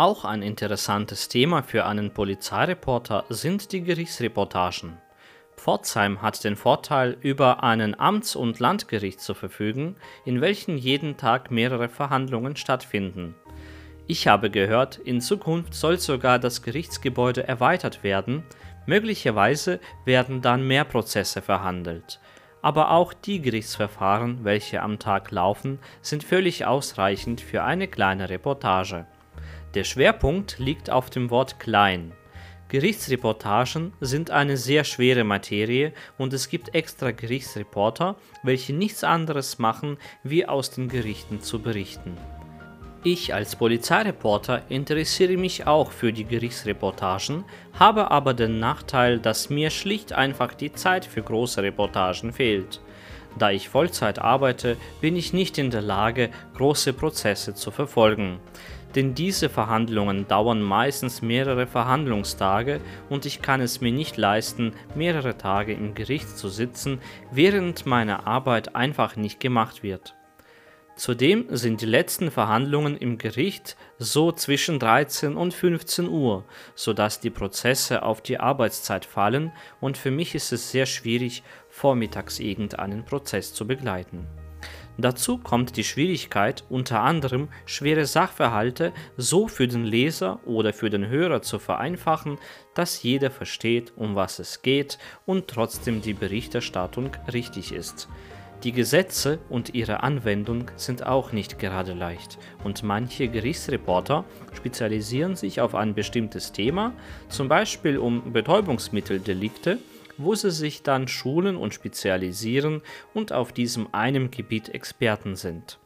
Auch ein interessantes Thema für einen Polizeireporter sind die Gerichtsreportagen. Pforzheim hat den Vorteil, über einen Amts- und Landgericht zu verfügen, in welchen jeden Tag mehrere Verhandlungen stattfinden. Ich habe gehört, in Zukunft soll sogar das Gerichtsgebäude erweitert werden, möglicherweise werden dann mehr Prozesse verhandelt. Aber auch die Gerichtsverfahren, welche am Tag laufen, sind völlig ausreichend für eine kleine Reportage. Der Schwerpunkt liegt auf dem Wort klein. Gerichtsreportagen sind eine sehr schwere Materie und es gibt extra Gerichtsreporter, welche nichts anderes machen, wie aus den Gerichten zu berichten. Ich als Polizeireporter interessiere mich auch für die Gerichtsreportagen, habe aber den Nachteil, dass mir schlicht einfach die Zeit für große Reportagen fehlt. Da ich Vollzeit arbeite, bin ich nicht in der Lage, große Prozesse zu verfolgen denn diese Verhandlungen dauern meistens mehrere Verhandlungstage und ich kann es mir nicht leisten, mehrere Tage im Gericht zu sitzen, während meine Arbeit einfach nicht gemacht wird. Zudem sind die letzten Verhandlungen im Gericht so zwischen 13 und 15 Uhr, sodass die Prozesse auf die Arbeitszeit fallen und für mich ist es sehr schwierig, vormittags irgendeinen Prozess zu begleiten. Dazu kommt die Schwierigkeit, unter anderem schwere Sachverhalte so für den Leser oder für den Hörer zu vereinfachen, dass jeder versteht, um was es geht und trotzdem die Berichterstattung richtig ist. Die Gesetze und ihre Anwendung sind auch nicht gerade leicht und manche Gerichtsreporter spezialisieren sich auf ein bestimmtes Thema, zum Beispiel um Betäubungsmitteldelikte wo sie sich dann schulen und spezialisieren und auf diesem einem Gebiet Experten sind.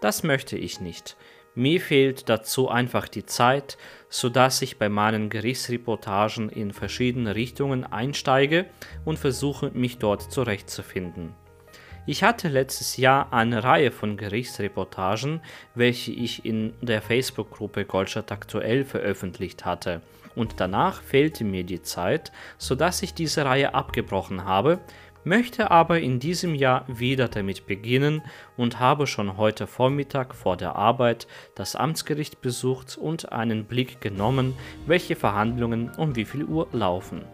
Das möchte ich nicht. Mir fehlt dazu einfach die Zeit, sodass ich bei meinen Gerichtsreportagen in verschiedene Richtungen einsteige und versuche, mich dort zurechtzufinden. Ich hatte letztes Jahr eine Reihe von Gerichtsreportagen, welche ich in der Facebook-Gruppe Goldstadt aktuell veröffentlicht hatte und danach fehlte mir die Zeit, sodass ich diese Reihe abgebrochen habe, möchte aber in diesem Jahr wieder damit beginnen und habe schon heute Vormittag vor der Arbeit das Amtsgericht besucht und einen Blick genommen, welche Verhandlungen um wie viel Uhr laufen.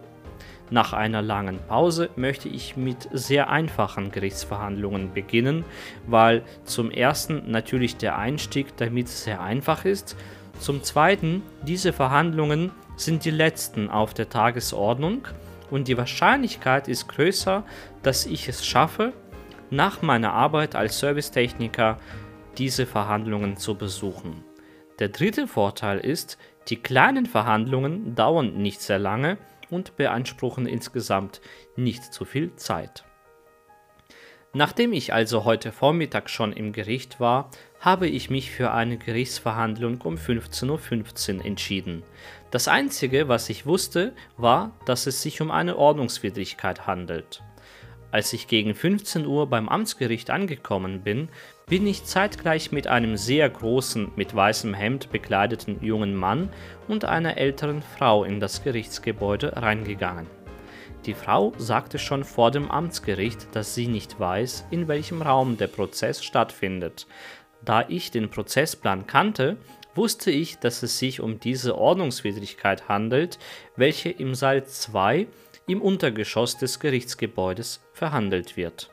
Nach einer langen Pause möchte ich mit sehr einfachen Gerichtsverhandlungen beginnen, weil zum ersten natürlich der Einstieg damit sehr einfach ist, zum zweiten diese Verhandlungen sind die letzten auf der Tagesordnung und die Wahrscheinlichkeit ist größer, dass ich es schaffe, nach meiner Arbeit als Servicetechniker diese Verhandlungen zu besuchen. Der dritte Vorteil ist, die kleinen Verhandlungen dauern nicht sehr lange und beanspruchen insgesamt nicht zu viel Zeit. Nachdem ich also heute Vormittag schon im Gericht war, habe ich mich für eine Gerichtsverhandlung um 15.15 Uhr entschieden. Das Einzige, was ich wusste, war, dass es sich um eine Ordnungswidrigkeit handelt. Als ich gegen 15 Uhr beim Amtsgericht angekommen bin, bin ich zeitgleich mit einem sehr großen, mit weißem Hemd bekleideten jungen Mann und einer älteren Frau in das Gerichtsgebäude reingegangen. Die Frau sagte schon vor dem Amtsgericht, dass sie nicht weiß, in welchem Raum der Prozess stattfindet. Da ich den Prozessplan kannte, wusste ich, dass es sich um diese Ordnungswidrigkeit handelt, welche im Saal 2 im Untergeschoss des Gerichtsgebäudes verhandelt wird.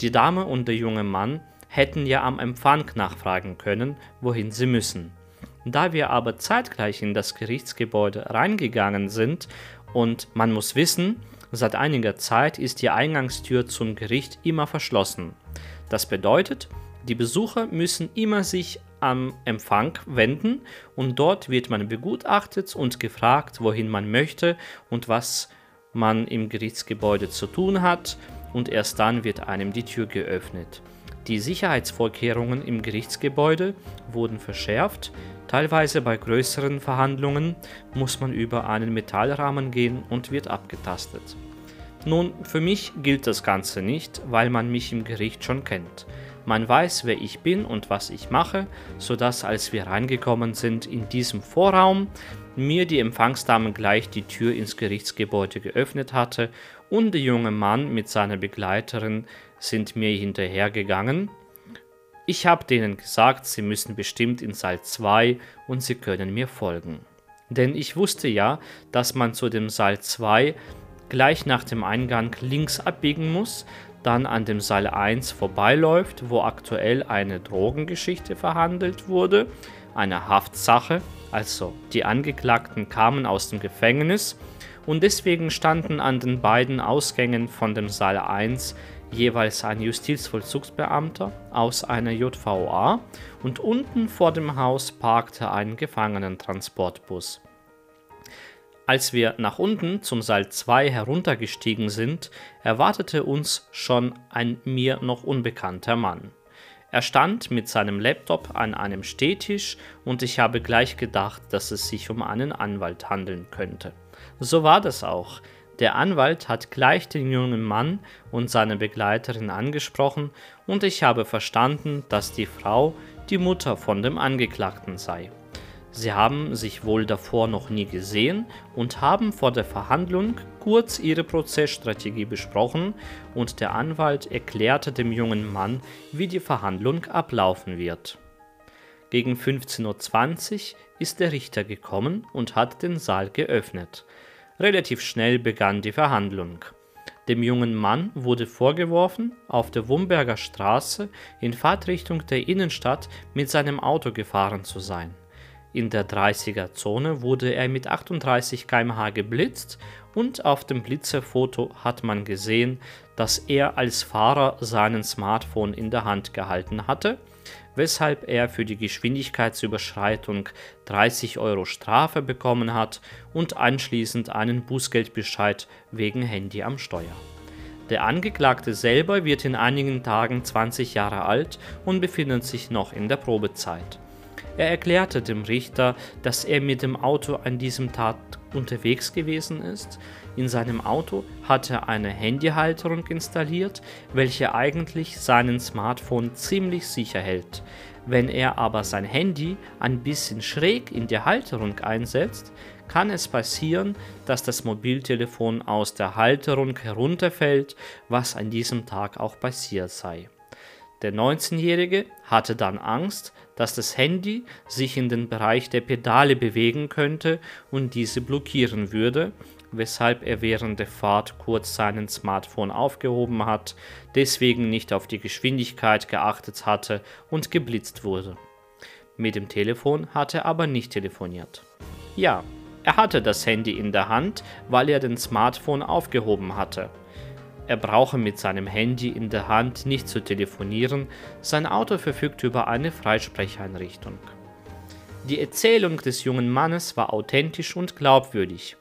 Die Dame und der junge Mann hätten ja am Empfang nachfragen können, wohin sie müssen. Da wir aber zeitgleich in das Gerichtsgebäude reingegangen sind und man muss wissen, Seit einiger Zeit ist die Eingangstür zum Gericht immer verschlossen. Das bedeutet, die Besucher müssen immer sich am Empfang wenden und dort wird man begutachtet und gefragt, wohin man möchte und was man im Gerichtsgebäude zu tun hat und erst dann wird einem die Tür geöffnet. Die Sicherheitsvorkehrungen im Gerichtsgebäude wurden verschärft, Teilweise bei größeren Verhandlungen muss man über einen Metallrahmen gehen und wird abgetastet. Nun, für mich gilt das Ganze nicht, weil man mich im Gericht schon kennt. Man weiß, wer ich bin und was ich mache, sodass als wir reingekommen sind in diesem Vorraum, mir die Empfangsdame gleich die Tür ins Gerichtsgebäude geöffnet hatte und der junge Mann mit seiner Begleiterin sind mir hinterhergegangen Ich habe denen gesagt, sie müssen bestimmt in Saal 2 und sie können mir folgen. Denn ich wusste ja, dass man zu dem Saal 2 gleich nach dem Eingang links abbiegen muss, dann an dem Saal 1 vorbeiläuft, wo aktuell eine Drogengeschichte verhandelt wurde, eine Haftsache, also die Angeklagten kamen aus dem Gefängnis und deswegen standen an den beiden Ausgängen von dem Saal 1 jeweils ein Justizvollzugsbeamter aus einer JVA und unten vor dem Haus parkte ein Gefangenentransportbus. Als wir nach unten zum Saal 2 heruntergestiegen sind, erwartete uns schon ein mir noch unbekannter Mann. Er stand mit seinem Laptop an einem Stehtisch und ich habe gleich gedacht, dass es sich um einen Anwalt handeln könnte. So war das auch. Der Anwalt hat gleich den jungen Mann und seine Begleiterin angesprochen und ich habe verstanden, dass die Frau die Mutter von dem Angeklagten sei. Sie haben sich wohl davor noch nie gesehen und haben vor der Verhandlung kurz ihre Prozessstrategie besprochen und der Anwalt erklärte dem jungen Mann, wie die Verhandlung ablaufen wird. Gegen 15.20 Uhr ist der Richter gekommen und hat den Saal geöffnet. Relativ schnell begann die Verhandlung. Dem jungen Mann wurde vorgeworfen, auf der Wumberger Straße in Fahrtrichtung der Innenstadt mit seinem Auto gefahren zu sein. In der 30er-Zone wurde er mit 38 km/h geblitzt und auf dem Blitzerfoto hat man gesehen, dass er als Fahrer seinen Smartphone in der Hand gehalten hatte weshalb er für die Geschwindigkeitsüberschreitung 30 Euro Strafe bekommen hat und anschließend einen Bußgeldbescheid wegen Handy am Steuer. Der Angeklagte selber wird in einigen Tagen 20 Jahre alt und befindet sich noch in der Probezeit. Er erklärte dem Richter, dass er mit dem Auto an diesem Tag unterwegs gewesen ist. In seinem Auto hatte er eine Handyhalterung installiert, welche eigentlich seinen Smartphone ziemlich sicher hält. Wenn er aber sein Handy ein bisschen schräg in die Halterung einsetzt, kann es passieren, dass das Mobiltelefon aus der Halterung herunterfällt, was an diesem Tag auch passiert sei. Der 19-Jährige hatte dann Angst, dass das Handy sich in den Bereich der Pedale bewegen könnte und diese blockieren würde, weshalb er während der Fahrt kurz seinen Smartphone aufgehoben hat, deswegen nicht auf die Geschwindigkeit geachtet hatte und geblitzt wurde. Mit dem Telefon hat er aber nicht telefoniert. Ja, er hatte das Handy in der Hand, weil er den Smartphone aufgehoben hatte. Er brauche mit seinem Handy in der Hand nicht zu telefonieren, sein Auto verfügt über eine Freisprecheinrichtung. Die Erzählung des jungen Mannes war authentisch und glaubwürdig.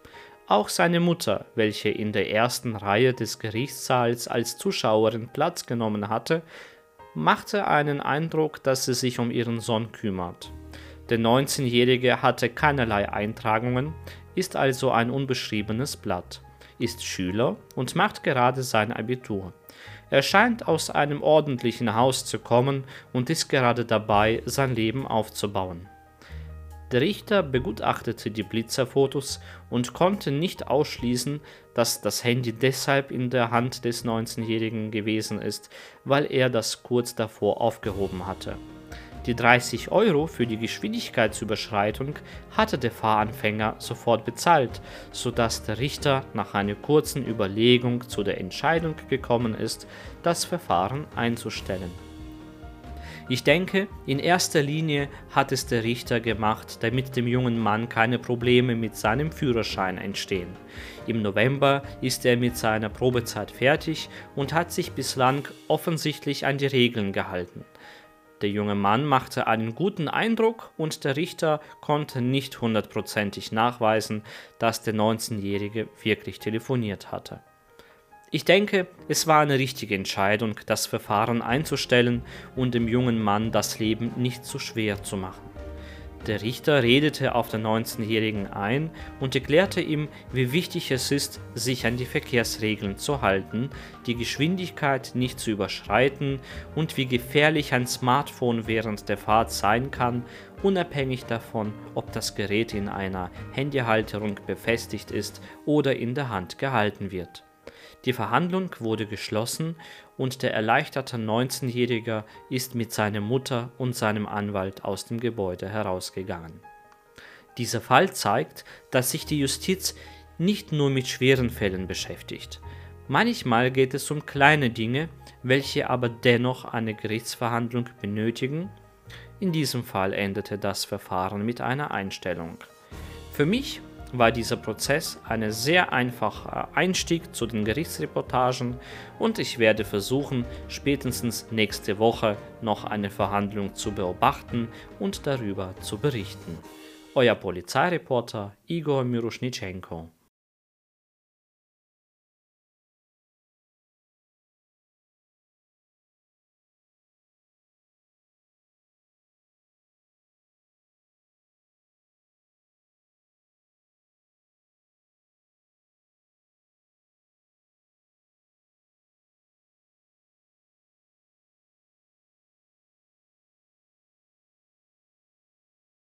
Auch seine Mutter, welche in der ersten Reihe des Gerichtssaals als Zuschauerin Platz genommen hatte, machte einen Eindruck, dass sie sich um ihren Sohn kümmert. Der 19-Jährige hatte keinerlei Eintragungen, ist also ein unbeschriebenes Blatt ist Schüler und macht gerade sein Abitur. Er scheint aus einem ordentlichen Haus zu kommen und ist gerade dabei, sein Leben aufzubauen. Der Richter begutachtete die Blitzerfotos und konnte nicht ausschließen, dass das Handy deshalb in der Hand des 19-Jährigen gewesen ist, weil er das kurz davor aufgehoben hatte. Die 30 Euro für die Geschwindigkeitsüberschreitung hatte der Fahranfänger sofort bezahlt, sodass der Richter nach einer kurzen Überlegung zu der Entscheidung gekommen ist, das Verfahren einzustellen. Ich denke, in erster Linie hat es der Richter gemacht, damit dem jungen Mann keine Probleme mit seinem Führerschein entstehen. Im November ist er mit seiner Probezeit fertig und hat sich bislang offensichtlich an die Regeln gehalten. Der junge Mann machte einen guten Eindruck und der Richter konnte nicht hundertprozentig nachweisen, dass der 19-Jährige wirklich telefoniert hatte. Ich denke, es war eine richtige Entscheidung, das Verfahren einzustellen und dem jungen Mann das Leben nicht zu schwer zu machen. Der Richter redete auf den 19-Jährigen ein und erklärte ihm, wie wichtig es ist, sich an die Verkehrsregeln zu halten, die Geschwindigkeit nicht zu überschreiten und wie gefährlich ein Smartphone während der Fahrt sein kann, unabhängig davon, ob das Gerät in einer Handyhalterung befestigt ist oder in der Hand gehalten wird. Die Verhandlung wurde geschlossen und der erleichterte 19-Jährige ist mit seiner Mutter und seinem Anwalt aus dem Gebäude herausgegangen. Dieser Fall zeigt, dass sich die Justiz nicht nur mit schweren Fällen beschäftigt. Manchmal geht es um kleine Dinge, welche aber dennoch eine Gerichtsverhandlung benötigen. In diesem Fall endete das Verfahren mit einer Einstellung. Für mich war dieser Prozess ein sehr einfacher Einstieg zu den Gerichtsreportagen und ich werde versuchen, spätestens nächste Woche noch eine Verhandlung zu beobachten und darüber zu berichten. Euer Polizeireporter Igor Miroschnitschenko